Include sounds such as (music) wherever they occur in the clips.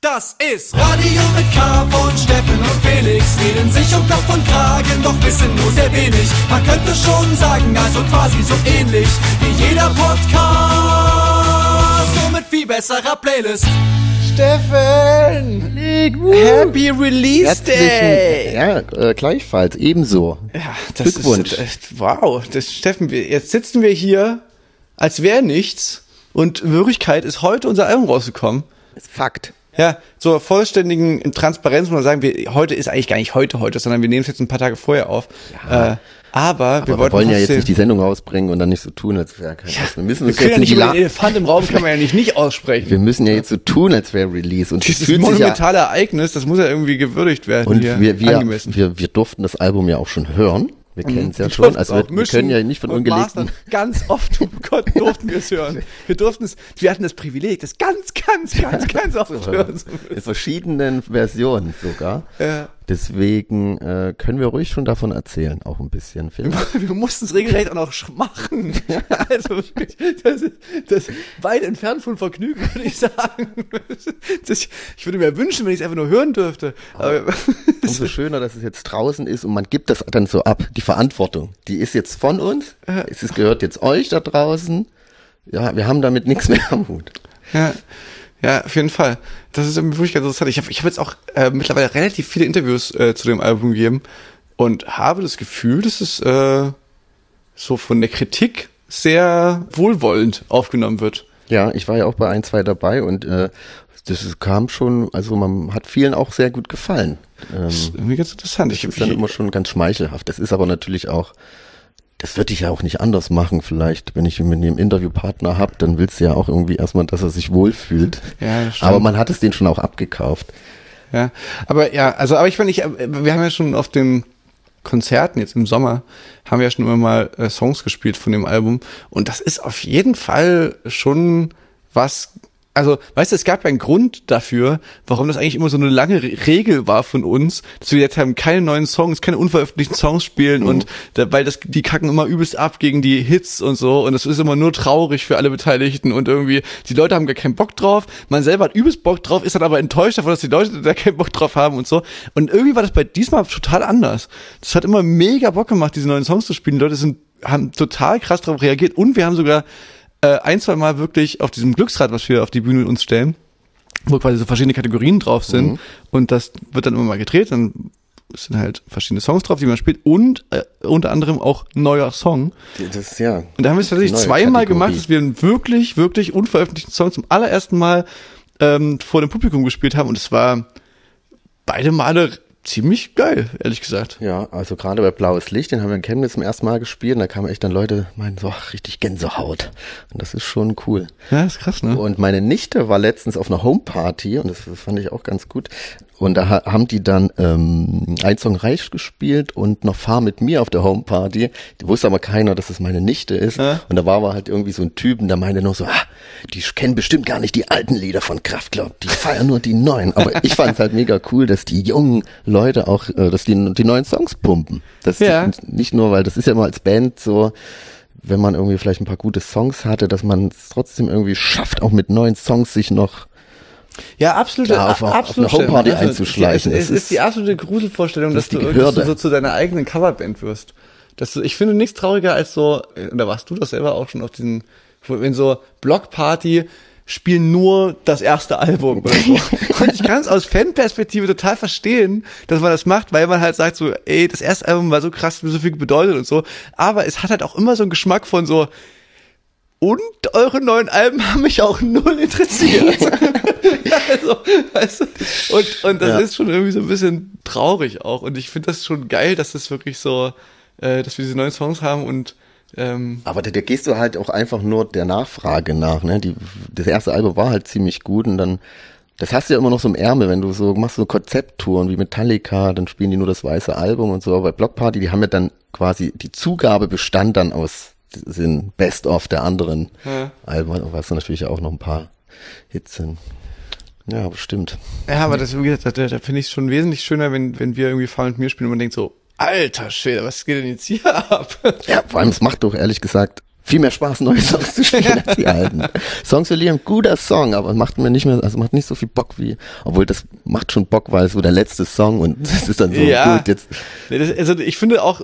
Das ist Radio mit K von Steffen und Felix. Reden sich um Kopf und Kragen, doch wissen nur sehr wenig. Man könnte schon sagen, also quasi so ähnlich wie jeder Podcast. Nur mit viel besserer Playlist. Steffen! Happy Release Day! Ja, äh, gleichfalls, ebenso. Ja, das Glückwunsch. ist echt, wow. Das, Steffen, wir, jetzt sitzen wir hier, als wäre nichts. Und in Wirklichkeit ist heute unser Album rausgekommen. Ist Fakt. Ja, zur vollständigen Transparenz muss man sagen, wir, heute ist eigentlich gar nicht heute heute, sondern wir nehmen es jetzt ein paar Tage vorher auf. Äh, aber, Aber wir wir, wollen ja jetzt nicht die Sendung rausbringen und dann nicht so tun, als wäre kein was. Wir müssen wir uns jetzt ja nicht über den Elefant im Raum kann man ja nicht nicht aussprechen. Wir müssen ja jetzt so tun, als wäre Release. Und es Dieses sich ja, monumentale Ereignis, das muss ja irgendwie gewürdigt werden und wir, wir, wir, wir durften das Album ja auch schon hören. Wir kennen es ja schon. Also wir, wir können ja nicht von ungelegten. Ganz oft, (laughs) Gott, durften wir es hören. Wir durften es, wir hatten das Privileg, das ganz, ganz, ganz, ganz oft hören. In verschiedenen Versionen sogar. Ja. Deswegen äh, können wir ruhig schon davon erzählen, auch ein bisschen. Vielleicht. (laughs) Wir mussten es regelrecht auch noch machen. (laughs) Also wirklich, das ist, das ist weit entfernt von Vergnügen, würde ich sagen. Das, ich würde mir wünschen, wenn ich es einfach nur hören dürfte. Aber, (laughs) Umso schöner, dass es jetzt draußen ist und man gibt das dann so ab. Die Verantwortung, die ist jetzt von uns. Es ist, gehört jetzt euch da draußen. Ja, wir haben damit nichts mehr am Hut. Ja, ja, auf jeden Fall. Das ist wirklich ganz interessant. Ich habe ich hab jetzt auch äh, mittlerweile relativ viele Interviews äh, zu dem Album gegeben und habe das Gefühl, dass es äh, so von der Kritik sehr wohlwollend aufgenommen wird. Ja, ich war ja auch bei ein, zwei dabei und äh, das kam schon, also man hat vielen auch sehr gut gefallen. Ähm, Das ist irgendwie ganz interessant. Ich, das ist dann immer schon ganz schmeichelhaft. Das ist aber natürlich auch, das würde ich ja auch nicht anders machen vielleicht. Wenn ich mit einem Interviewpartner hab, dann willst du ja auch irgendwie erstmal, dass er sich wohlfühlt. Ja, aber man hat es den schon auch abgekauft. Ja, aber ja, also, aber ich meine, ich, äh, wir haben ja schon auf den Konzerten jetzt im Sommer, haben wir ja schon immer mal äh, Songs gespielt von dem Album und das ist auf jeden Fall schon was, also, weißt du, es gab ja einen Grund dafür, warum das eigentlich immer so eine lange Re Regel war von uns, dass wir jetzt haben keine neuen Songs, keine unveröffentlichten Songs spielen und da, weil das, die kacken immer übelst ab gegen die Hits und so und es ist immer nur traurig für alle Beteiligten und irgendwie, die Leute haben gar keinen Bock drauf, man selber hat übelst Bock drauf, ist dann aber enttäuscht davon, dass die Leute da keinen Bock drauf haben und so und irgendwie war das bei diesmal total anders. Das hat immer mega Bock gemacht, diese neuen Songs zu spielen, die Leute sind, haben total krass darauf reagiert und wir haben sogar äh, ein, zwei Mal wirklich auf diesem Glücksrad, was wir auf die Bühne uns stellen, wo quasi so verschiedene Kategorien drauf sind und das wird dann immer mal gedreht, dann sind halt verschiedene Songs drauf, die man spielt und äh, unter anderem auch neuer Song. Das ja. Und da haben wir es tatsächlich zweimal Kategorie. gemacht, dass wir einen wirklich, wirklich unveröffentlichten Song zum allerersten Mal ähm, vor dem Publikum gespielt haben und es war beide Male ziemlich geil, ehrlich gesagt. Ja, also gerade bei Blaues Licht, den haben wir in Chemnitz zum ersten Mal gespielt und da kamen echt dann Leute, meinen so, ach, richtig Gänsehaut. Und das ist schon cool. Ja, ist krass, ne? Und meine Nichte war letztens auf einer Homeparty und das, das fand ich auch ganz gut. Und da ha- haben die dann ähm, ein Song Reich gespielt und noch Fahr mit mir auf der Homeparty. Die wusste aber keiner, dass es meine Nichte ist. Ja. Und da war aber halt irgendwie so ein Typen, der meinte noch so, ah, die kennen bestimmt gar nicht die alten Lieder von Kraftklub, die feiern nur die neuen. Aber ich fand es halt mega cool, dass die jungen Leute auch, äh, dass die die neuen Songs pumpen. Das Ja. nicht nur, weil das ist ja immer als Band so, wenn man irgendwie vielleicht ein paar gute Songs hatte, dass man es trotzdem irgendwie schafft, auch mit neuen Songs sich noch Ja, absolut. Da auf- auf absolut eine Homeparty stimmt. einzuschleichen, Es, es ist die absolute Gruselvorstellung, dass das ist du, die dass du so zu deiner eigenen Coverband wirst. Dass du, ich finde nichts trauriger als so, äh, da warst du das selber auch schon auf diesen, wenn so Blockparty spielen nur das erste Album oder so. (laughs) Und ich kann es aus Fanperspektive total verstehen, dass man das macht, weil man halt sagt so, ey, das erste Album war so krass, mir so viel bedeutet und so. Aber es hat halt auch immer so einen Geschmack von so, und eure neuen Alben haben mich auch null interessiert. ja, (laughs) also, weißt du? Und, und das Ja. ist schon irgendwie so ein bisschen traurig auch. Und ich finde das schon geil, dass das wirklich so, äh, dass wir diese neuen Songs haben und ähm, Aber da, da gehst du halt auch einfach nur der Nachfrage nach. Ne? Die, das erste Album war halt ziemlich gut und dann, das hast du ja immer noch so im Ärmel, wenn du so machst so Konzepttouren wie Metallica, dann spielen die nur das weiße Album und so. Aber bei Block Party, die haben ja dann quasi, die Zugabe bestand dann aus sind Best-of der anderen Ja. Alben, was natürlich auch noch ein paar Hits sind. Ja, bestimmt. ja, aber das, wie gesagt, da, da finde ich es schon wesentlich schöner, wenn, wenn wir irgendwie Fall mit mir spielen und man denkt so, alter Schwede, was geht denn jetzt hier ab? Ja, vor allem, es macht doch ehrlich gesagt viel mehr Spaß, neue Songs zu spielen als die alten. (laughs) Songs verlieren, guter Song, aber macht mir nicht mehr, also macht nicht so viel Bock wie, obwohl das macht schon Bock, weil es so der letzte Song und (laughs) das ist dann so Ja. gut jetzt. Also ich finde auch,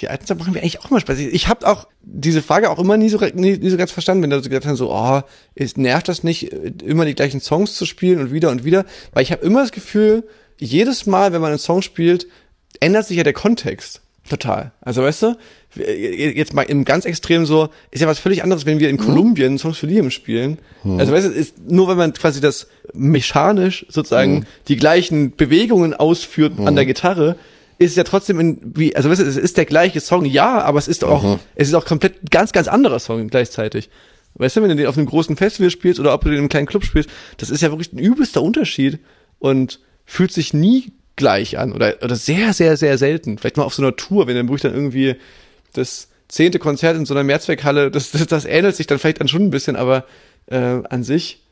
die alten Sachen machen wir eigentlich auch immer Spaß. Ich habe auch diese Frage auch immer nie so, nie, nie so ganz verstanden, wenn da so gesagt haben, so, oh, ist, nervt das nicht, immer die gleichen Songs zu spielen und wieder und wieder? Weil ich habe immer das Gefühl, jedes Mal, wenn man einen Song spielt, ändert sich ja der Kontext. Total. Also weißt du, jetzt mal im ganz Extrem so, ist ja was völlig anderes, wenn wir in Kolumbien Songs für Liam spielen. Also weißt du, ist nur wenn man quasi das mechanisch sozusagen die gleichen Bewegungen ausführt an der Gitarre, ist es ja trotzdem in, wie, also weißt du, es ist der gleiche Song, ja, aber es ist auch, es ist auch komplett ganz, ganz anderer Song gleichzeitig. Weißt du, wenn du den auf einem großen Festival spielst oder ob du den in einem kleinen Club spielst, das ist ja wirklich ein übelster Unterschied und fühlt sich nie gleich an oder, oder sehr, sehr, sehr selten. Vielleicht mal auf so einer Tour, wenn dann wirklich dann irgendwie das zehnte Konzert in so einer Mehrzweckhalle, das, das, das ähnelt sich dann vielleicht dann schon ein bisschen, aber äh, an sich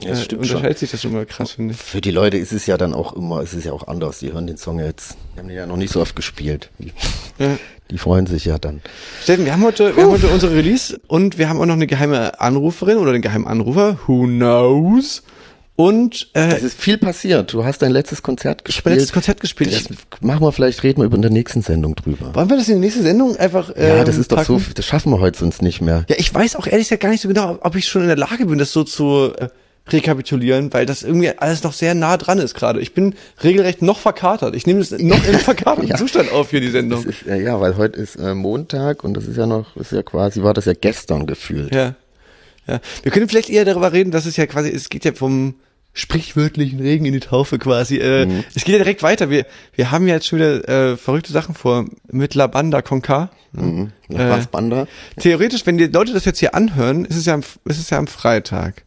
Ja, das äh, stimmt schon. unterscheidet sich das schon mal krass, finde ich. Für die Leute ist es ja dann auch immer, es ist ja auch anders. Die hören den Song jetzt, die haben den ja noch nicht so oft gespielt. Die, Ja. die freuen sich ja dann. Steffen, wir haben heute, wir haben heute unsere Release und wir haben auch noch eine geheime Anruferin oder einen geheimen Anrufer, who knows? Und äh, Es ist viel passiert. Du hast dein letztes Konzert ich habe mein gespielt. letztes Konzert gespielt. Das machen wir vielleicht, reden wir über in der nächsten Sendung drüber. wollen wir das in der nächsten Sendung einfach äh, Ja, das ist doch packen? so, das schaffen wir heute sonst nicht mehr. Ja, ich weiß auch ehrlich gesagt gar nicht so genau, ob ich schon in der Lage bin, das so zu äh, rekapitulieren, weil das irgendwie alles noch sehr nah dran ist gerade. Ich bin regelrecht noch verkatert. Ich nehme das noch im (laughs) verkaterten Ja. Zustand auf hier, die Sendung. ist, ja, ja, weil heute ist äh, Montag und das ist ja noch, ist ja quasi, war das ja gestern gefühlt. Ja. ja. Wir können vielleicht eher darüber reden, dass es ja quasi, es geht ja vom sprichwörtlichen Regen in die Taufe quasi. Äh, Mhm. Es geht ja direkt weiter. Wir, wir haben ja jetzt schon wieder äh, verrückte Sachen vor mit La Banda con K. Mhm. Nach Äh, Bassbanda. Theoretisch, wenn die Leute das jetzt hier anhören, ist es ja am, ist es ja am Freitag.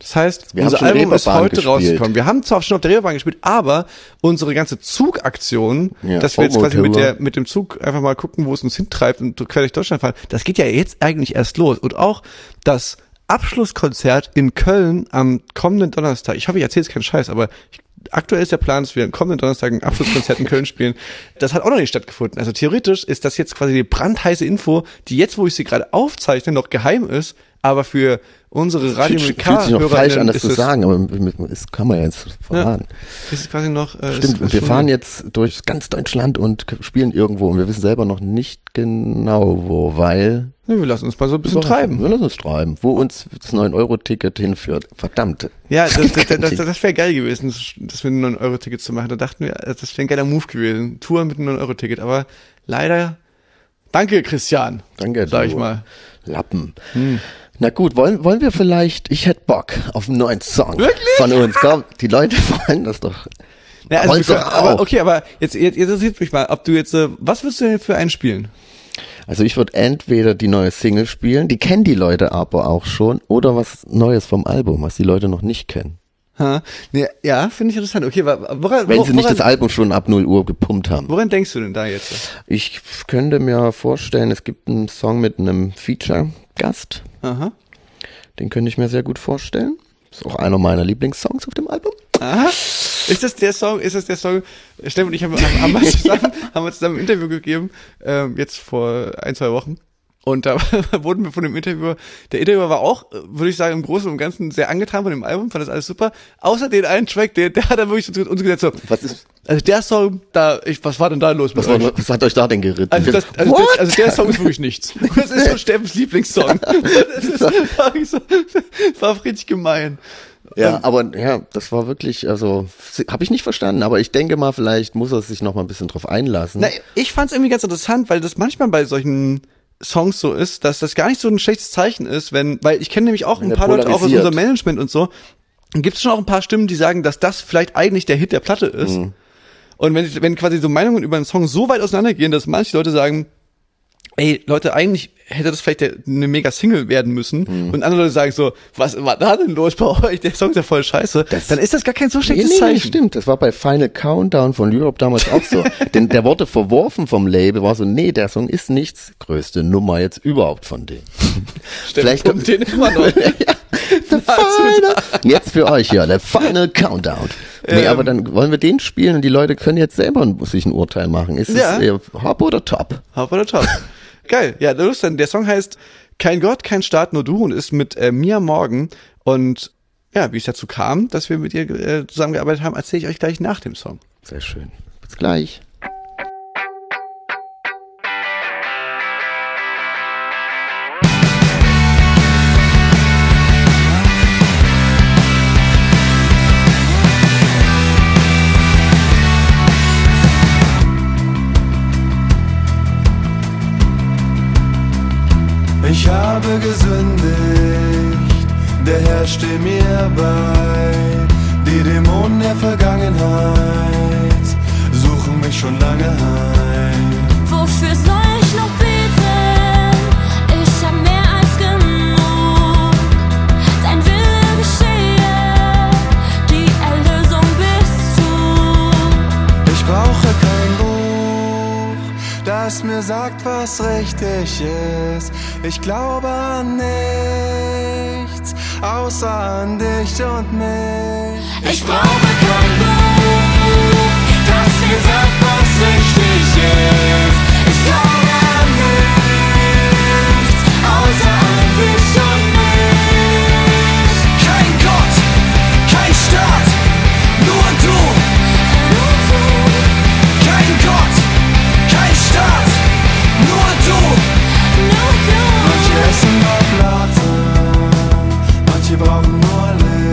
Das heißt, Wir haben unser Album ist heute gespielt. rausgekommen. Wir haben zwar schon auf der Reeperbahn gespielt, aber unsere ganze Zugaktion, Ja, dass wir jetzt quasi mit, der, mit dem Zug einfach mal gucken, wo es uns hintreibt und quer durch Deutschland fahren, das geht ja jetzt eigentlich erst los. Und auch das Abschlusskonzert in Köln am kommenden Donnerstag. Ich hoffe, ich erzähle jetzt keinen Scheiß, aber ich, aktuell ist der Plan, dass wir am kommenden Donnerstag ein Abschlusskonzert in Köln spielen. Das hat auch noch nicht stattgefunden. Also theoretisch ist das jetzt quasi die brandheiße Info, die jetzt, wo ich sie gerade aufzeichne, noch geheim ist, aber für unsere Radio Fühlt, fühlt sich noch falsch an, das ist zu sagen, aber das kann man ja jetzt verraten. Ist es quasi noch. Äh, Stimmt, ist, wir fahren jetzt durch ganz Deutschland und spielen irgendwo und wir wissen selber noch nicht genau wo, weil Ne, wir lassen uns mal so ein bisschen treiben. Wir lassen uns treiben, wo uns das 9-Euro-Ticket hinführt. Verdammt. Ja, das, das, (laughs) das, das, wäre geil gewesen, das, mit einem 9-Euro-Ticket zu machen. Da dachten wir, das wäre ein geiler Move gewesen. Tour mit einem 9-Euro-Ticket. Aber leider, danke Christian. Danke, Sag ich mal. Lappen. Na gut, wollen, wollen wir vielleicht, ich hätte Bock auf einen neuen Song Wirklich? von uns. Komm, die Leute (laughs) wollen das doch. Ja, also, können- aber auch. okay, aber jetzt, jetzt, jetzt interessiert mich mal, ob du jetzt, äh, was willst du denn für einen spielen? Also ich würde entweder die neue Single spielen, die kennen die Leute aber auch schon, oder was Neues vom Album, was die Leute noch nicht kennen. Ha? Nee, ja, finde ich interessant. Okay, wa- woran, Wenn sie nicht woran, das Album schon ab 0 Uhr gepumpt haben. woran denkst du denn da jetzt? Ich könnte mir vorstellen, es gibt einen Song mit einem Feature-Gast. Aha. Den könnte ich mir sehr gut vorstellen. Ist auch einer meiner Lieblingssongs auf dem Album. Aha. Ist das der Song, ist das der Song, Steffen und ich haben, haben, haben, wir (laughs) zusammen, haben wir zusammen ein Interview gegeben, ähm, jetzt vor ein, zwei Wochen. Und da (laughs) wurden wir von dem Interviewer, der Interviewer war auch, äh, würde ich sagen, im Großen und Ganzen sehr angetan von dem Album, fand das alles super. Außer den einen Track, der, der hat dann wirklich zu uns gesagt so, Was ist, also der Song, da, ich, was war denn da los mit was, war, euch? was hat euch da denn geritten? Also, das, also, What? der, also der Song ist wirklich nichts. (laughs) Das ist so Steffens Lieblingssong. (laughs) Das ist wirklich so, das war richtig gemein. Ja, aber ja, das war wirklich, also habe ich nicht verstanden, aber ich denke mal, vielleicht muss er sich noch mal ein bisschen drauf einlassen. Na, ich fand es irgendwie ganz interessant, weil das manchmal bei solchen Songs so ist, dass das gar nicht so ein schlechtes Zeichen ist, wenn, weil ich kenne nämlich auch ein er paar Leute auch aus unserem Management und so, gibt es schon auch ein paar Stimmen, die sagen, dass das vielleicht eigentlich der Hit der Platte ist. Mhm. Und wenn, wenn quasi so Meinungen über einen Song so weit auseinandergehen, dass manche Leute sagen, ey, Leute, eigentlich hätte das vielleicht eine mega Single werden müssen. Mhm. Und andere Leute sagen so, was war da denn los bei euch? Der Song ist ja voll scheiße. dann ist das gar kein so Nee, schlechtes nee, nee, Zeichen. stimmt. Das war bei Final Countdown von Europe damals auch so. (laughs) Denn der wurde verworfen vom Label, war so, nee, der Song ist nichts. Größte Nummer jetzt überhaupt von denen. (laughs) Vielleicht kommt den immer noch. (laughs) The final, jetzt für euch ja, der Final Countdown. Nee, Ähm. aber dann wollen wir den spielen und die Leute können jetzt selber ein- sich ein Urteil machen. Ist Ja. es eher Hop oder Top? Hop oder Top. Geil. Ja, los dann. Der Song heißt Kein Gott, kein Staat, nur du und ist mit äh, Mia Morgan. Und ja, wie es dazu kam, dass wir mit ihr äh, zusammengearbeitet haben, erzähle ich euch gleich nach dem Song. Sehr schön. Bis gleich. Ich habe gesündigt, der Herr steht mir bei. Die Dämonen der Vergangenheit suchen mich schon lange heim. Wofür soll ich noch beten? Ich hab mehr als genug. Dein Wille geschehe, die Erlösung bist du. Ich brauche kein Buch, das mir sagt, was richtig ist. Ich glaube an nichts, außer an dich und mich. Ich brauche kein Buch, das mir sagt, was richtig ist. Brauchen nur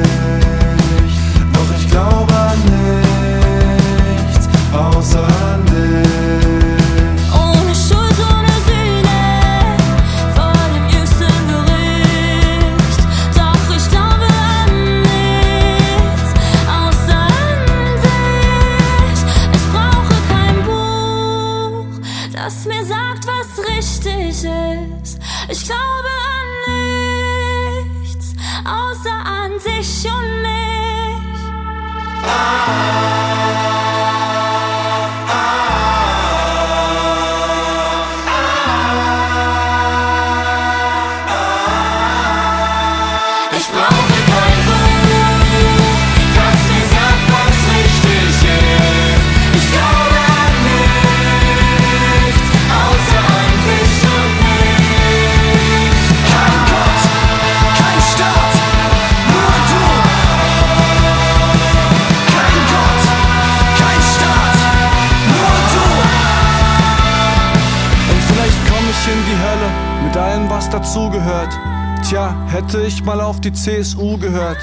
dazugehört. Tja, hätte ich mal auf die CSU gehört.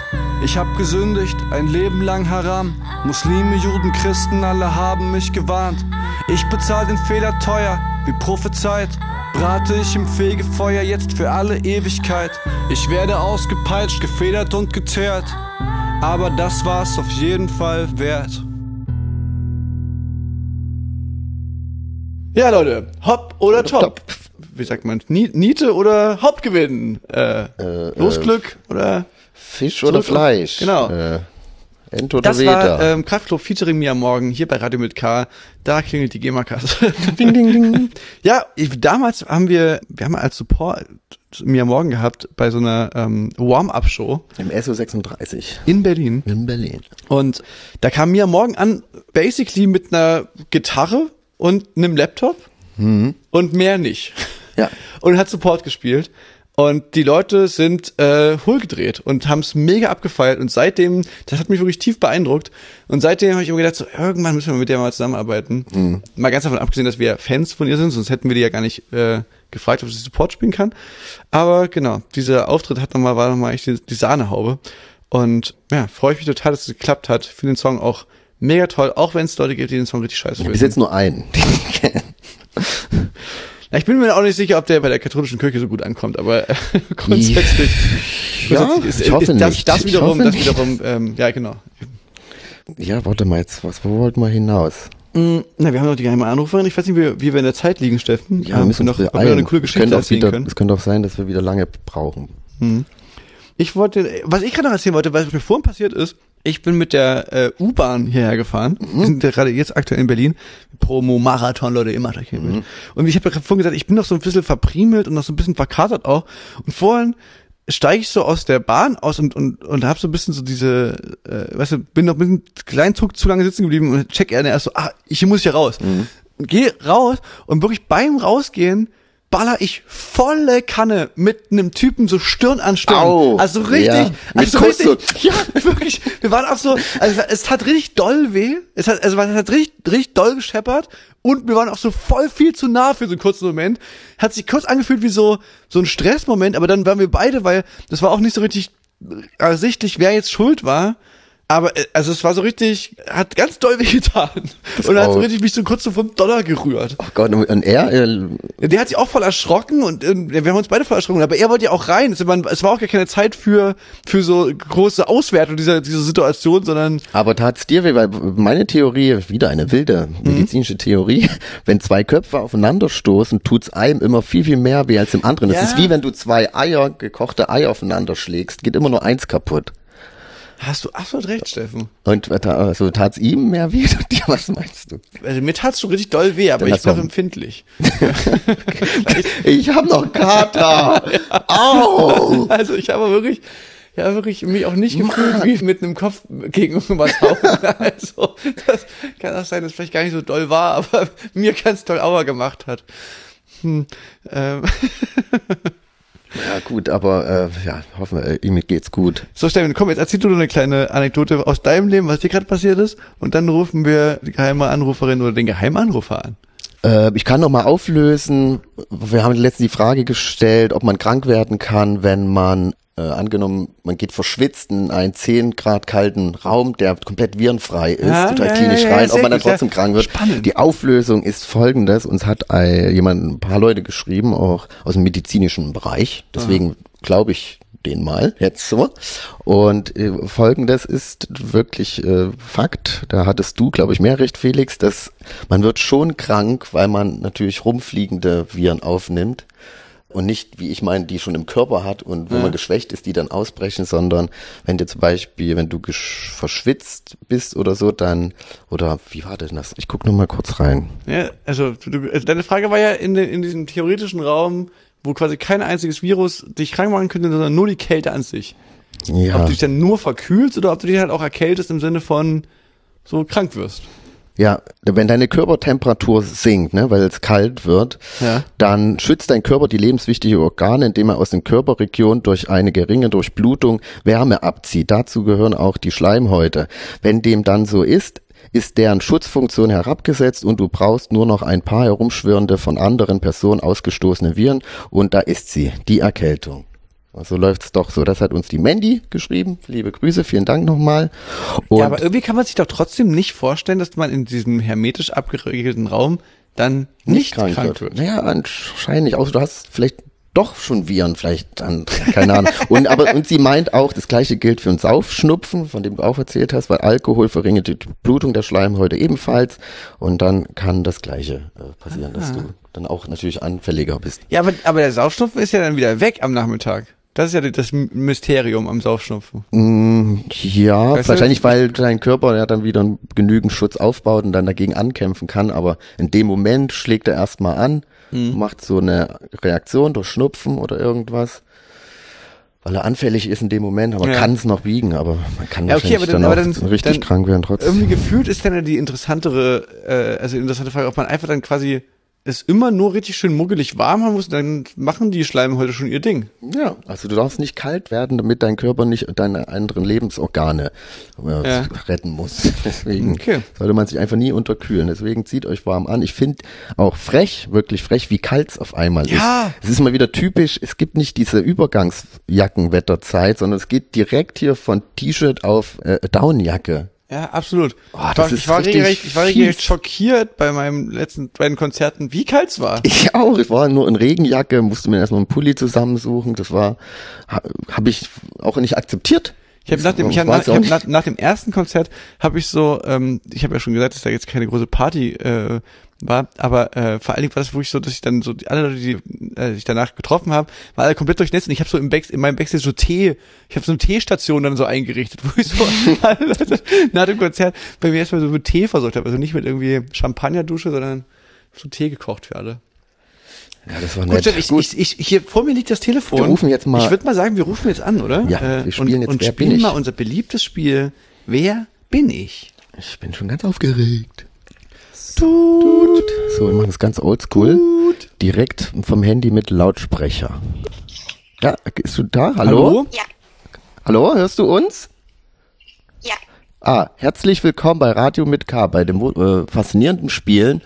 Ich hab gesündigt, ein Leben lang Haram. Muslime, Juden, Christen, alle haben mich gewarnt. Ich bezahl den Fehler teuer, wie prophezeit. Brate ich im Fegefeuer jetzt für alle Ewigkeit. Ich werde ausgepeitscht, gefedert und geteert. Aber das war's auf jeden Fall wert. Ja, Leute, Hopp oder Top. Top. Wie sagt man? Nie- Niete oder Hauptgewinn? Äh, Losglück oder? Fisch oder Fleisch? genau. Äh, Ent oder Das Veta? war ähm, Kraftclub featuring mir am Morgen hier bei Radio mit K. Da klingelt die GEMA-Kasse. (laughs) ding, ding, ding. ja, ich, damals haben wir, wir haben als Support mir am Morgen gehabt bei so einer ähm, Warm-Up-Show Im SO36 in Berlin. in Berlin. Und da kam mir am Morgen an, basically mit einer Gitarre und einem Laptop und mehr nicht. Ja. Und hat Support gespielt. Und die Leute sind äh, hohlgedreht und haben es mega abgefeiert. Und seitdem, das hat mich wirklich tief beeindruckt. Und seitdem habe ich immer gedacht, so, irgendwann müssen wir mit der mal zusammenarbeiten. Mal ganz davon abgesehen, dass wir Fans von ihr sind, sonst hätten wir die ja gar nicht äh, gefragt, ob sie Support spielen kann. Aber genau, dieser Auftritt hat nochmal, war nochmal echt die, die Sahnehaube. Und ja, freue ich mich total, dass es geklappt hat. Finde den Song auch mega toll, auch wenn es Leute gibt, die den Song richtig scheiße Bis finden. jetzt nur einen. (laughs) (laughs) Na, Ich bin mir auch nicht sicher, ob der bei der katholischen Kirche so gut ankommt, aber äh, (laughs) grundsätzlich, Ja, grundsätzlich ist, ich hoffe ist das, nicht. das Ich wiederum, hoffe das nicht. wiederum, ähm, ja genau. ja, warte mal jetzt, was, wo wollten wir hinaus? Mm, Na, wir haben noch die geheime Anruferin. Ich weiß nicht, wie, wie wir in der Zeit liegen, Steffen. Ja, wir müssen noch, noch eine coole Es Geschichte könnte auch erzählen wieder, können. Es könnte auch sein, dass wir wieder lange brauchen. Ich wollte, was ich gerade noch erzählen wollte, was mir vorhin passiert ist, ich bin mit der äh, U-Bahn hierher gefahren. Wir sind ja gerade jetzt aktuell in Berlin. Promo-Marathon, Leute, immer da hier mit. Und ich habe ja vorhin gesagt, ich bin noch so ein bisschen verpriemelt und noch so ein bisschen verkatert auch. Und vorhin steige ich so aus der Bahn aus und, und, und habe so ein bisschen so diese, äh, weißt du, bin noch ein bisschen kleinen Zug zu lange sitzen geblieben und check er erst so, ah, ich muss hier raus. Und gehe raus und wirklich beim Rausgehen baller ich volle Kanne mit einem Typen so Stirn an Stirn. Au, also richtig, ja, also Kuss richtig, (laughs) ja, wirklich. Wir waren auch so, also es hat richtig doll weh. Es hat, also es hat richtig, richtig doll gescheppert und wir waren auch so voll viel zu nah für so einen kurzen Moment. Hat sich kurz angefühlt wie so, so ein Stressmoment, aber dann waren wir beide, weil das war auch nicht so richtig ersichtlich, wer jetzt schuld war. Aber äh, also es war so richtig, hat ganz doll wehgetan. Und hat so richtig mich so kurz so vom Dollar gerührt. Oh Gott, und er, äh, Der hat sich auch voll erschrocken und äh, wir haben uns beide voll erschrocken, aber er wollte ja auch rein. Es war, es war auch gar keine Zeit für, für so große Auswertung dieser, dieser Situation, sondern aber tat's dir weh, weil meine Theorie, wieder eine wilde medizinische Theorie, wenn zwei Köpfe aufeinander stoßen, tut's einem immer viel, viel mehr weh als dem anderen. Das Ja. ist wie wenn du zwei Eier, gekochte Eier aufeinander schlägst, geht immer nur eins kaputt. Hast du absolut recht, Steffen. Und äh, also tat's ihm mehr weh oder dir, was meinst du? Also mir tat's schon richtig doll weh, aber Dann ich auch empfindlich. (laughs) Ich hab noch Kater! (laughs) Au! Also ich habe wirklich, ja wirklich mich auch nicht gefühlt wie mit einem Kopf gegen irgendwas (laughs) hauen. Also das kann auch sein, dass es vielleicht gar nicht so doll war, aber mir ganz toll Aua gemacht hat. Hm, ähm. Ja gut, aber äh, ja, hoffen wir, äh, ihm geht's gut. So, Steffen, komm, jetzt erzähl du doch eine kleine Anekdote aus deinem Leben, was dir gerade passiert ist, und dann rufen wir die geheime Anruferin oder den geheimen Anrufer an. Äh, ich kann noch mal auflösen. Wir haben letztens die Frage gestellt, ob man krank werden kann, wenn man äh, angenommen, man geht verschwitzt in einen 10 Grad kalten Raum, der komplett virenfrei ist, Ja, total ja, klinisch ja, rein, ob man dann trotzdem krank wird. Spannend. Die Auflösung ist folgendes, uns hat äh, jemand, ein paar Leute geschrieben, auch aus dem medizinischen Bereich, deswegen glaube ich den mal jetzt so. Und äh, folgendes ist wirklich äh, Fakt, da hattest du, glaube ich, mehr recht, Felix, dass man wird schon krank, weil man natürlich rumfliegende Viren aufnimmt und nicht, wie ich meine, die schon im Körper hat und wenn man geschwächt ist, die dann ausbrechen, sondern wenn dir zum Beispiel, wenn du gesch- verschwitzt bist oder so, dann, oder wie war denn das? Ich guck noch mal kurz rein. Ja, also, du, also deine Frage war ja in, den, in diesem theoretischen Raum, wo quasi kein einziges Virus dich krank machen könnte, sondern nur die Kälte an sich. Ob Ja, du dich dann nur verkühlst oder ob du dich halt auch erkältest im Sinne von so krank wirst. Ja, wenn deine Körpertemperatur sinkt, ne, weil es kalt wird, Ja. dann schützt dein Körper die lebenswichtigen Organe, indem er aus den Körperregionen durch eine geringe Durchblutung Wärme abzieht. Dazu gehören auch die Schleimhäute. Wenn dem dann so ist, ist deren Schutzfunktion herabgesetzt und du brauchst nur noch ein paar herumschwirrende von anderen Personen ausgestoßene Viren und da ist sie, die Erkältung. Also läuft's doch so. Das hat uns die Mandy geschrieben. Liebe Grüße, vielen Dank nochmal. Und ja, aber irgendwie kann man sich doch trotzdem nicht vorstellen, dass man in diesem hermetisch abgeregelten Raum dann nicht, krank, wird. Naja, anscheinend. Außer du hast vielleicht doch schon Viren, vielleicht dann, (laughs) keine Ahnung. Und aber und sie meint auch, das gleiche gilt für einen Saufschnupfen, von dem du auch erzählt hast, weil Alkohol verringert die Blutung der Schleimhäute ebenfalls. Und dann kann das gleiche äh, passieren, dass du dann auch natürlich anfälliger bist. Ja, aber, aber der Saufschnupfen ist ja dann wieder weg am Nachmittag. Das ist ja das Mysterium am Saufschnupfen. Mm, Ja, Weißt du- wahrscheinlich, weil dein Körper ja dann wieder genügend Schutz aufbaut und dann dagegen ankämpfen kann. Aber in dem Moment schlägt er erstmal an, Mhm. macht so eine Reaktion durch Schnupfen oder irgendwas. Weil er anfällig ist in dem Moment, aber Ja. kann es noch biegen, aber man kann Ja, okay, aber dann, dann, aber dann richtig dann krank werden trotzdem. Irgendwie gefühlt ist dann ja die interessantere, äh, also die interessante Frage, ob man einfach dann quasi es immer nur richtig schön muggelig warm haben muss, dann machen die Schleimhäute schon ihr Ding. Ja, also du darfst nicht kalt werden, damit dein Körper nicht deine anderen Lebensorgane äh, Ja. retten muss. (laughs) Deswegen Okay. sollte man sich einfach nie unterkühlen. Deswegen zieht euch warm an. Ich finde auch frech, wirklich frech, wie kalt es auf einmal Ja. ist. Es ist mal wieder typisch, es gibt nicht diese Übergangsjackenwetterzeit, sondern es geht direkt hier von T-Shirt auf äh, Downjacke. Ja, absolut. Oh, ich, das war, ist ich war richtig regelrecht, ich war regelrecht schockiert bei meinem letzten beiden Konzerten, wie kalt es war. Ich auch, ich war nur in Regenjacke, musste mir erstmal einen Pulli zusammensuchen. Das war, ha, habe ich auch nicht akzeptiert. Ich habe nach dem, ich hab nach, ich hab nach, nach dem ersten Konzert habe ich so, ähm, ich habe ja schon gesagt, dass da jetzt keine große Party äh, war, aber äh, vor allen Dingen war das wirklich so, dass ich dann so die alle Leute, die äh, ich danach getroffen habe, war alle komplett durchnässt und ich habe so im Back, in meinem Backstage so Tee, ich habe so eine Teestation dann so eingerichtet, (laughs) wo ich so (laughs) nach dem Konzert bei mir erstmal so mit Tee versorgt habe, also nicht mit irgendwie Champagnerdusche, sondern so Tee gekocht für alle. Ja, das war Gut, nett. Steff, ich, ich, ich, hier vor mir liegt das Telefon. Wir rufen jetzt mal- Ich würde mal sagen, wir rufen jetzt an, oder? Ja, wir spielen und, jetzt und Wer spielen bin ich? mal unser beliebtes Spiel. Wer bin ich? ich bin schon ganz aufgeregt. Tut. So, wir machen das ganz oldschool. Direkt vom Handy mit Lautsprecher. Ja, bist du da? Hallo? Hallo? Ja, Hallo, hörst du uns? ja. Ah, herzlich willkommen bei Radio mit K, bei dem äh, faszinierenden Spielen.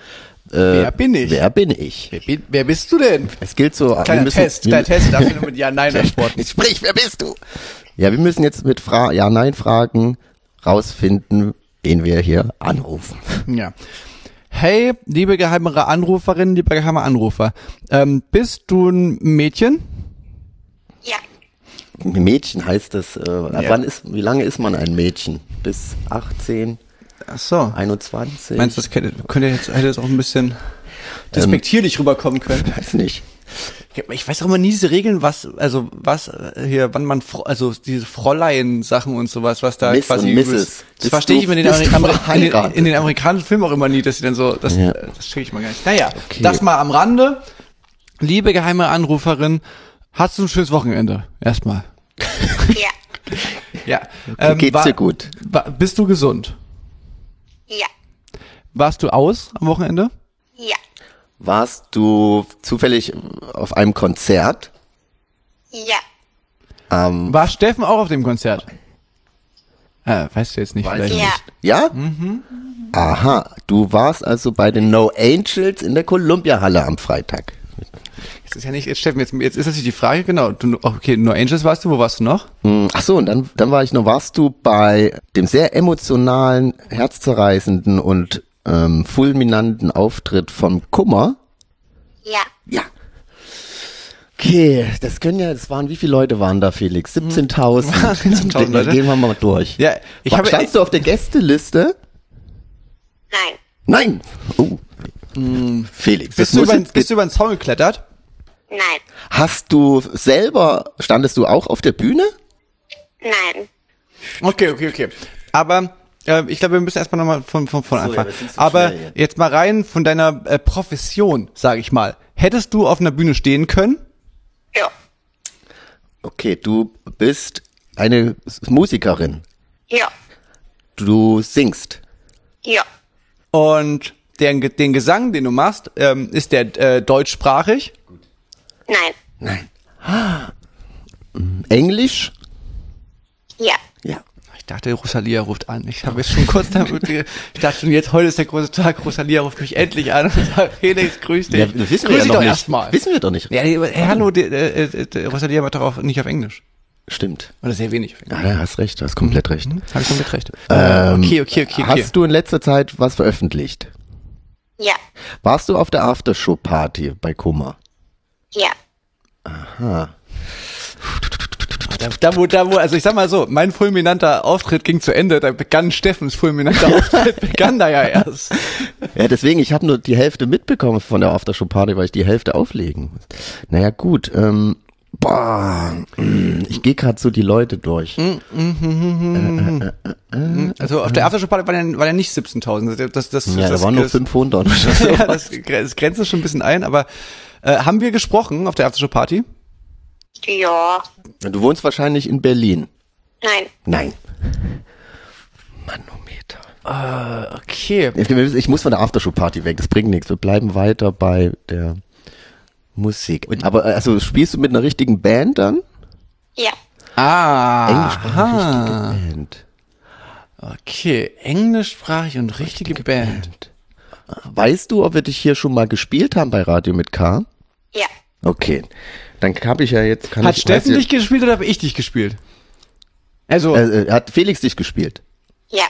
Äh, Wer bin ich? Wer bin ich? Wer, bi- wer bist du denn? Es gilt so. wir Kleiner müssen- Test, kleiner Test, darf ich (laughs) nur mit Ja, Nein antworten. Sprich, wer bist du? Ja, wir müssen jetzt mit Fra Ja-Nein-Fragen rausfinden, wen wir hier anrufen. Ja. Hey, liebe geheime Anruferin, lieber geheimer Anrufer, ähm, bist du ein Mädchen? Ja, Mädchen heißt das, äh, ab wann ist, wie lange ist man ein Mädchen? Bis 18, Ach so. 21? Meinst du, das könnte, könnte jetzt, hätte jetzt auch ein bisschen despektierlich rüberkommen können? Weiß nicht. Ich weiß auch immer nie diese Regeln, was, also was äh, hier, wann man, also diese Fräulein-Sachen und sowas, was da Miss quasi und Mrs. übelst- Das verstehe du- ich immer in den, in, den, in den amerikanischen Filmen auch immer nie, dass sie dann so, das, Ja. äh, das check ich mal gar nicht. Naja, das mal am Rande. Liebe geheime Anruferin, hast du ein schönes Wochenende? Erstmal. ja, (laughs) Ja. Ähm, Geht's war- dir gut? War, bist du gesund? ja, Warst du aus am Wochenende? ja, Warst du zufällig auf einem Konzert? ja, Ähm, War Steffen auch auf dem Konzert? Äh, weißt du jetzt nicht, vielleicht. ja, ja? Aha, du warst also bei den No Angels in der Columbia-Halle am Freitag. Jetzt ist ja nicht, jetzt Steffen, jetzt, jetzt ist natürlich die Frage, genau, du, okay, No Angels warst du, wo warst du noch? Hm, Ach so, und dann, dann war ich noch, warst du bei dem sehr emotionalen, herzzerreißenden und ähm, fulminanten Auftritt vom Kummer? ja, Ja. Okay, das können ja, das waren, wie viele Leute waren da, Felix? 17.000. 17.000 Dann Leute. Gehen wir mal durch. Ja, ich War- habe- Standst du auf der Gästeliste? nein, Nein. Oh. Felix, das Bist du, über, bist du über den Zaun geklettert? nein, hast du selber, standest du auch auf der Bühne? nein, Okay, okay, okay. Aber äh, ich glaube, wir müssen erstmal nochmal von, von, von So, Anfang. ja, Aber jetzt. jetzt mal rein von deiner äh, Profession, sage ich mal. Hättest du auf einer Bühne stehen können? ja, Okay, du bist eine Musikerin. ja, Du singst. ja, Und den, den Gesang, den du machst, ähm, ist der äh, deutschsprachig? nein, Englisch? ja, Ja. Ich dachte, Rosalia ruft an. Ich habe jetzt schon kurz damit, (laughs) ich dachte schon, jetzt heute ist der große Tag. Rosalia ruft mich endlich an und sagt, Felix, grüß dich. ja das wissen grüß wir ja dich noch doch nicht. erstmal. Wissen wir doch nicht. Ja, die- hey, hallo, die, äh, äh, Rosalia macht doch auch nicht auf Englisch. Stimmt. Oder sehr wenig auf Englisch. Ja, hast recht, du hast komplett recht. Habe ich komplett recht. Ähm, okay, okay, okay, okay. Hast du in letzter Zeit was veröffentlicht? ja, Warst du auf der Aftershow-Party bei Kummer? ja, Da, da, wo, da, wo, also ich sag mal so, mein fulminanter Auftritt ging zu Ende, da begann Steffens fulminanter (laughs) Auftritt, begann da ja erst. Ja, deswegen, ich habe nur die Hälfte mitbekommen von der Aftershow-Party, weil ich die Hälfte auflegen muss. Naja, gut. Ähm, boah, mm, ich gehe gerade so die Leute durch. Also auf der Aftershow-Party waren ja, waren ja nicht 17.000. Das, das, Ja, das, da waren nur das, 500 oder so. (laughs) ja, das, das grenzt es schon ein bisschen ein, aber äh, haben wir gesprochen auf der Aftershow-Party? Ja, Du wohnst wahrscheinlich in Berlin. nein, Nein. Manometer. Okay. Ich, muss von der Aftershow-Party weg, das bringt nichts. Wir bleiben weiter bei der Musik. Aber äh, also spielst du mit einer richtigen Band dann? ja, Ah, Englischsprachige Band. okay. Englischsprachig und richtige Band. Weißt du, ob wir dich hier schon mal gespielt haben bei Radio mit K? ja, Okay. Dann habe ich ja jetzt. Kann Hat ich, Steffen dich gespielt oder habe ich dich gespielt? Also, äh, äh, hat Felix dich gespielt? ja,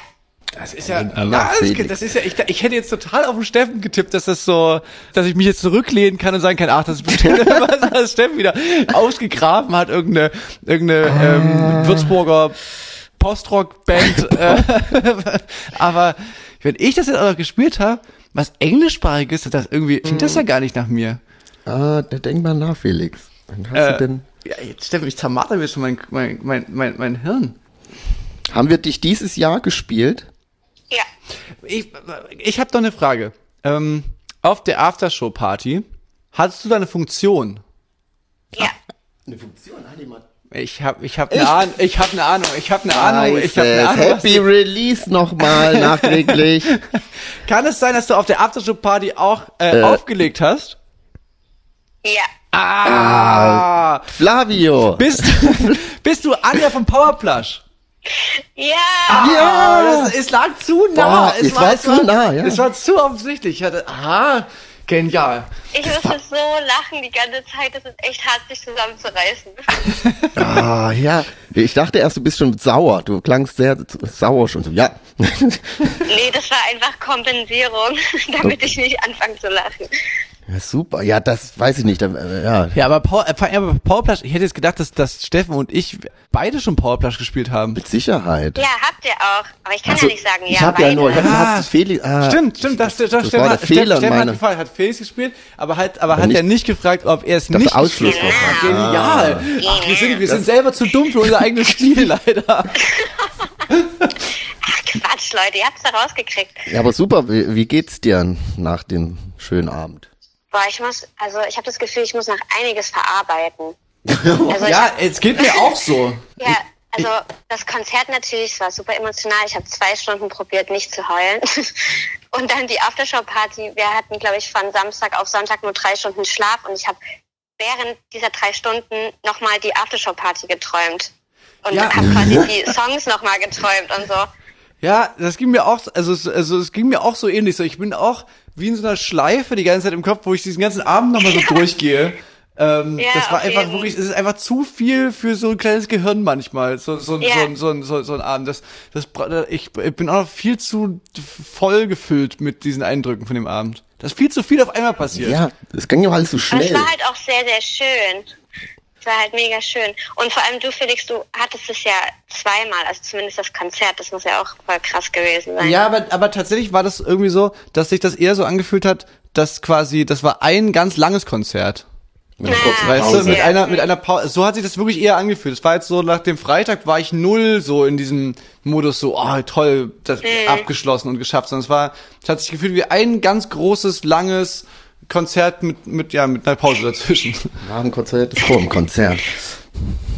das ist ja, das, das ist ja, ich, ich hätte jetzt total auf den Steffen getippt, dass das so, dass ich mich jetzt zurücklehnen kann und sagen kann, ach, das ist bestimmt (laughs) (laughs) was, was Steffen wieder ausgegraben hat, irgendeine, irgendeine ähm, Würzburger Postrock-Band. (laughs) äh, aber wenn ich das jetzt auch noch gespielt habe, was englischsprachiges, das irgendwie, klingt das ja gar nicht nach mir. Ah, da denk mal nach, Felix. Wann hast Äh, du denn? Ja, jetzt Steffen, ich zermarter mir schon mein, mein, mein, mein, mein Hirn. Haben wir dich dieses Jahr gespielt? ja, Ich, ich habe doch eine Frage. Ähm, auf der Aftershow-Party hattest du da eine Funktion? ja, Eine Funktion, Ich hab, ich hab eine Ahnung, ich hab eine Ahnung, ich hab eine Ahnung, ich hab eine. Ahnung. Happy Release nochmal (laughs) nachträglich. Kann es sein, dass du auf der Aftershow-Party auch äh, aufgelegt hast? Ja. Ah! Flavio. Bist, (laughs) bist du Anja vom Powerplush? Ja. Ja, das, es lag zu nah. Boah, es war zu nah, ja. Es war zu offensichtlich. Ich hatte, aha, genial. Ich musste so lachen die ganze Zeit. Das ist echt hart, sich zusammenzureißen. (laughs) Ah, ja. Ich dachte erst, du bist schon sauer. Du klangst sehr sauer schon so. Ja. nee, das war einfach Kompensierung, (laughs) damit ich nicht anfange zu lachen. Ja super. Ja, das weiß ich nicht. Da- äh, Ja. Ja, aber, Power, äh, aber Powerplush, ich hätte jetzt gedacht, dass, dass Steffen und ich beide schon Powerplush gespielt haben. Mit Sicherheit. Ja, habt ihr auch. Aber ich kann Ach so, ja nicht sagen, ja, ich habe ja beide. nur, ich hab, Ah. hast das Fehler. Ah, Stimmt, stimmt, das, das, das, das Steffen, war der hat- Steffen, Fehler Steffen hat meiner- gefragt, hat Felix gespielt, aber hat, aber hat nicht- er nicht gefragt, ob er es nicht Ausschluss gespielt hat. das. Genial. Ach, wir sind, wir sind selber zu dumm für unser eigenes Spiel, (laughs) leider. (laughs) Ach, Quatsch, Leute, ihr habt's da rausgekriegt. Ja, aber super. Wie, wie geht's dir nach dem schönen Abend? Boah, ich muss, also ich habe das Gefühl, ich muss noch einiges verarbeiten. (laughs) Also Ja, hab, es geht mir auch so. (laughs) ja, also das Konzert natürlich, es war super emotional. Ich habe zwei Stunden probiert, nicht zu heulen. (laughs) Und dann die Aftershow-Party. Wir hatten, glaube ich, von Samstag auf Sonntag nur drei Stunden Schlaf und ich habe während dieser drei Stunden nochmal die Aftershow-Party geträumt. Und Ja. habe quasi die Songs nochmal geträumt und so. Ja, das ging mir auch, also, es- also es ging mir auch so ähnlich. So, ich bin auch wie in so einer Schleife die ganze Zeit im Kopf, wo ich diesen ganzen Abend nochmal so durchgehe. Ähm, Ja, das war auf einfach wirklich, es ist einfach zu viel für so ein kleines Gehirn manchmal, so, so, Ja. so, ein- so, so, so ein Abend. Das, das, ich, bin auch noch viel zu voll gefüllt mit diesen Eindrücken von dem Abend. Da ist viel zu viel auf einmal passiert. Ja, es ging ja alles so schnell. war halt auch sehr, sehr schön. War halt mega schön. Und vor allem du, Felix, du hattest es ja zweimal, also zumindest das Konzert, das muss ja auch voll krass gewesen sein. Ja, aber, aber tatsächlich war das irgendwie so, dass sich das eher so angefühlt hat, dass quasi, das war ein ganz langes Konzert. Mit einer kurzen Weißt du, mit einer, mit einer Pause. So hat sich das wirklich eher angefühlt. Es war jetzt so, nach dem Freitag war ich null so in diesem Modus so, oh toll, das abgeschlossen und geschafft. Sondern es war, es hat sich gefühlt wie ein ganz großes, langes Konzert mit, mit, ja, mit einer Pause dazwischen. (laughs) Nach dem Konzert ist vor dem Konzert.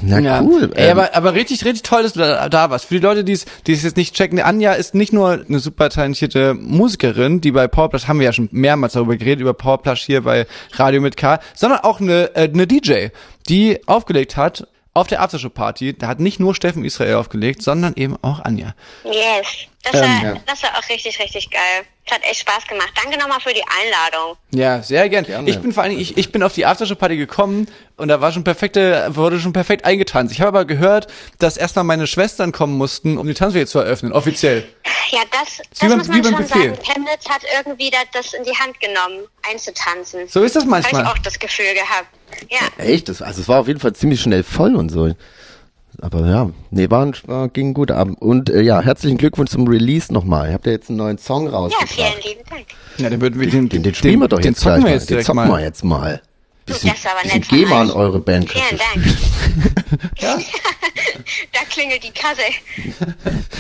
Na cool. Ey, ähm, aber, aber richtig, richtig toll, dass du da, da warst. Für die Leute, die es, die es jetzt nicht checken, Anja ist nicht nur eine super talentierte Musikerin, die bei Powerplush, haben wir ja schon mehrmals darüber geredet, über Powerplush hier bei Radio mit K, sondern auch eine, äh, eine DJ, die aufgelegt hat auf der Aftershow-Party. Da hat nicht nur Steffen Israel aufgelegt, sondern eben auch Anja. Yes. Das Ähm, war, ja. das war auch richtig, richtig geil. Es hat echt Spaß gemacht. Danke nochmal für die Einladung. Ja, sehr gern. Gerne. Ich bin vor allen Dingen, ich, ich bin auf die Aftershow-Party gekommen und da war schon perfekte, wurde schon perfekt eingetanzt. Ich habe aber gehört, dass erstmal meine Schwestern kommen mussten, um die Tanzfläche zu eröffnen, offiziell. Ja, das, Wie das beim- muss wie man beim schon Befehl. sagen. Chemnitz hat irgendwie das, das in die Hand genommen, einzutanzen. So ist das Habe ich manchmal. auch das Gefühl gehabt. Ja. Echt? Das, also es war auf jeden Fall ziemlich schnell voll und so. Aber ja, nee, war, ein, war ging guter Abend. Und äh, ja, herzlichen Glückwunsch zum Release nochmal. Ihr habt ja jetzt einen neuen Song ja, rausgebracht. vielen lieben Dank. Ja, dann würden wir den, den, den spielen wir doch den jetzt gleich wir mal. Den zocken mal. wir jetzt mal. Bisschen, das ist aber nett mal an eure Band. Vielen Dank. (laughs) (laughs) da klingelt die Kasse.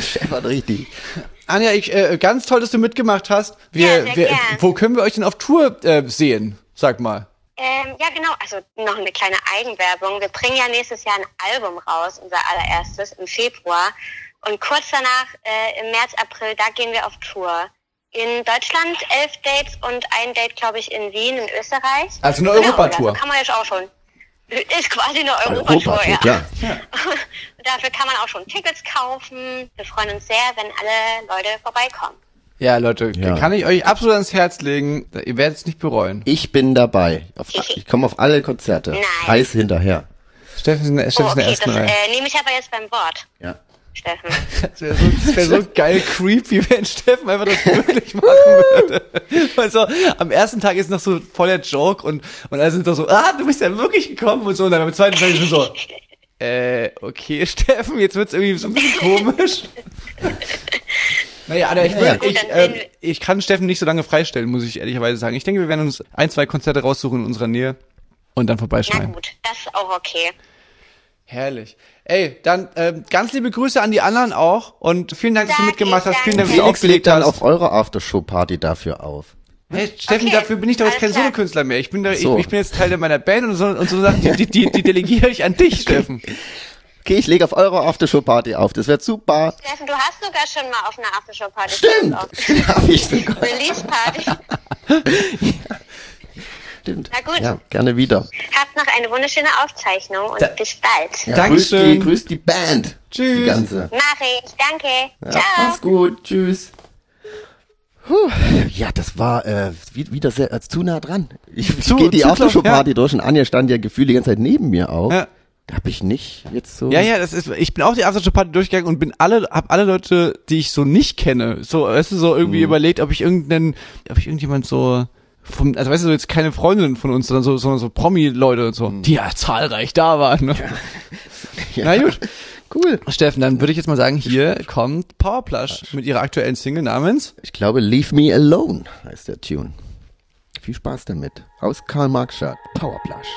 Stefan, richtig. Anja, ich, äh, ganz toll, dass du mitgemacht hast. Wir, Ja, sehr wir, wo können wir euch denn auf Tour äh, sehen? Sag mal. Ähm, ja, genau. Also noch eine kleine Eigenwerbung. Wir bringen ja nächstes Jahr ein Album raus, unser allererstes, im Februar. Und kurz danach, äh, im März, April, da gehen wir auf Tour. In Deutschland elf Dates und ein Date, glaube ich, in Wien, in Österreich. Also eine Europatour. kann man jetzt auch schon. Ist quasi eine Europatour, Europa, ja. klar. (laughs) Dafür kann man auch schon Tickets kaufen. Wir freuen uns sehr, wenn alle Leute vorbeikommen. Ja, Leute, Ja. kann ich euch absolut ans Herz legen. Ihr werdet es nicht bereuen. Ich bin dabei. Ich komme auf alle Konzerte. Nein. Heiß hinterher. Steffen ist, Steffen Oh, ist in der okay, ersten das Reihe. äh, nehme ich aber jetzt beim Wort, Ja. Steffen. (laughs) Das wäre so, das wär so geil creepy, (laughs) wenn Steffen einfach das wirklich machen würde. Also, am ersten Tag ist noch so voll der Joke und, und alle sind doch so, ah, du bist ja wirklich gekommen und so. Und dann am zweiten Tag ist es so, (laughs) äh, okay, Steffen, jetzt wird's irgendwie so ein bisschen komisch. Naja, aber ich, will, Ja, gut, ich, dann äh, ich kann Steffen nicht so lange freistellen, muss ich ehrlicherweise sagen. Ich denke, wir werden uns ein, zwei Konzerte raussuchen in unserer Nähe und dann Na vorbeischneiden. gut, das ist auch okay. Herrlich. Ey, dann ähm, ganz liebe Grüße an die anderen auch und vielen Dank, dass du mitgemacht hast. Vielen Dank, dass du aufgelegt dann hast. auf eurer Aftershow-Party dafür auf. Hey, Steffen, Okay, dafür bin ich doch jetzt kein. Solokünstler mehr. Ich bin da, So. ich, ich bin jetzt Teil meiner Band und so, und so Sachen, die, die, die, die delegiere ich an dich, (laughs) Steffen. Okay, ich lege auf eure Aftershow-Party auf. Das wird super. Steffen, du hast sogar schon mal auf einer Aftershow-Party Stimmt. auf (laughs) Hab ich sogar. Release-Party. (laughs) Stimmt. Na gut. Ja, gerne wieder. Habt noch eine wunderschöne Aufzeichnung und Da- bis bald. Ja, Dankeschön. Grüß die, grüß die Band. Tschüss. Die ganze. Mach ich. Danke. Ja, Ciao. mach's gut. Tschüss. Puh. Ja, das war äh, wie- wieder sehr äh, zu nah dran. Ich, ich gehe die Aftershow-Party durch und Anja stand ja gefühlt die ganze Zeit neben mir auch. Ja. Hab ich nicht jetzt so. Ja, ja, das ist, ich bin auch die Aftershow-Party durchgegangen und bin alle, hab alle Leute, die ich so nicht kenne, so, weißt du, so irgendwie überlegt, ob ich irgendeinen, ob ich irgendjemand so, vom, also weißt du, so jetzt keine Freundinnen von uns, sondern so, sondern so Promi-Leute und so, die ja zahlreich da waren. Ne? (laughs) Ja. Na gut. Cool. Steffen, dann würde ich jetzt mal sagen, hier kommt Powerplush mit ihrer aktuellen Single namens Ich glaube, Leave Me Alone heißt der Tune. Viel Spaß damit. Aus Karl Marx Powerplush.